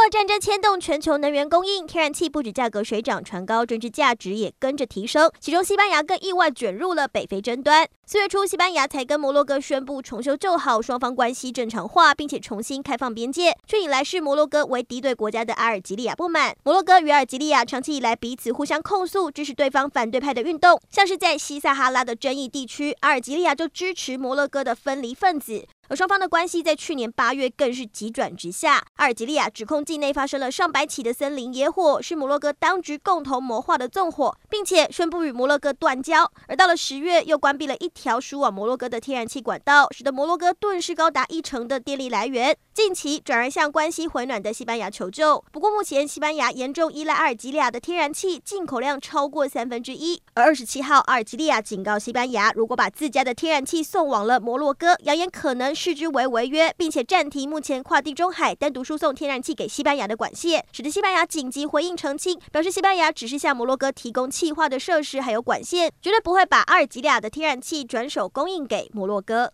乌俄战争牵动全球能源供应，天然气不止价格水涨船高，政治价值也跟着提升。其中，西班牙更意外卷入了北非争端。四月初，西班牙才跟摩洛哥宣布重修旧好，双方关系正常化，并且重新开放边界，却引来视摩洛哥为敌对国家的阿尔及利亚不满。摩洛哥与阿尔及利亚长期以来彼此互相控诉，支持对方反对派的运动，像是在西撒哈拉的争议地区，阿尔及利亚就支持摩洛哥的分离分子。而双方的关系在去年八月更是急转直下。阿尔及利亚指控境内发生了上百起的森林野火，是摩洛哥当局共同谋划的纵火，并且宣布与摩洛哥断交。而到了十月，又关闭了一条输往摩洛哥的天然气管道，使得摩洛哥顿时高达一成的电力来源。近期转而向关系回暖的西班牙求救。不过目前西班牙严重依赖阿尔及利亚的天然气，进口量超过三分之一。而二十七号，阿尔及利亚警告西班牙，如果把自家的天然气送往了摩洛哥，扬言可能。视之为违约，并且暂停目前跨地中海单独输送天然气给西班牙的管线，使得西班牙紧急回应澄清，表示西班牙只是向摩洛哥提供气化的设施还有管线，绝对不会把阿尔及利亚的天然气转手供应给摩洛哥。